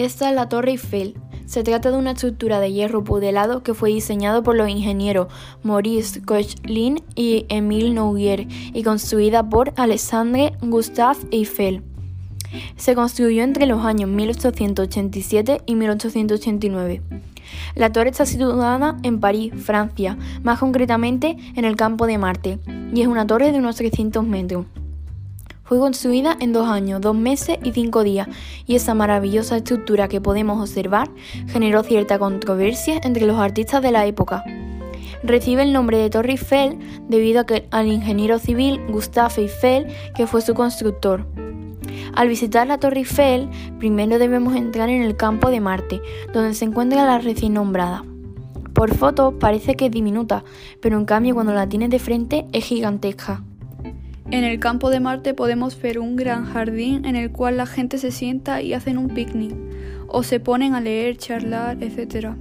Esta es la Torre Eiffel. Se trata de una estructura de hierro pudelado que fue diseñado por los ingenieros Maurice Koechlin y Émile Nouguier y construida por Alexandre Gustave Eiffel. Se construyó entre los años 1887 y 1889. La torre está situada en París, Francia, más concretamente en el campo de Marte, y es una torre de unos 300 metros. Fue construida en dos años, dos meses y cinco días, y esa maravillosa estructura que podemos observar generó cierta controversia entre los artistas de la época. Recibe el nombre de Torre Eiffel debido a que, al ingeniero civil Gustave Eiffel, que fue su constructor. Al visitar la Torre Eiffel, primero debemos entrar en el campo de Marte, donde se encuentra la recién nombrada. Por foto parece que es diminuta, pero en cambio cuando la tienes de frente es gigantesca. En el campo de Marte podemos ver un gran jardín en el cual la gente se sienta y hacen un picnic, o se ponen a leer, charlar, etc.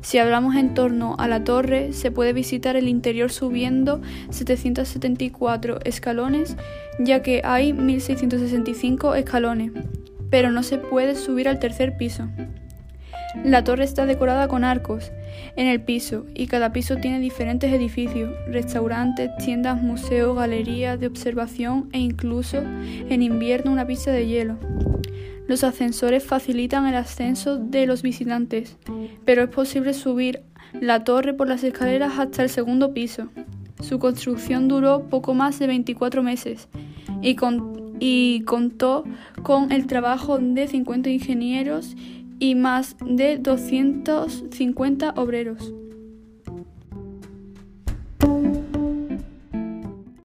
Si hablamos en torno a la torre, se puede visitar el interior subiendo 774 escalones, ya que hay 1665 escalones, pero no se puede subir al tercer piso. La torre está decorada con arcos en el piso y cada piso tiene diferentes edificios, restaurantes, tiendas, museos, galerías de observación e incluso en invierno una pista de hielo. Los ascensores facilitan el ascenso de los visitantes, pero es posible subir la torre por las escaleras hasta el segundo piso. Su construcción duró poco más de 24 meses y, y contó con el trabajo de 50 ingenieros y más de 250 obreros.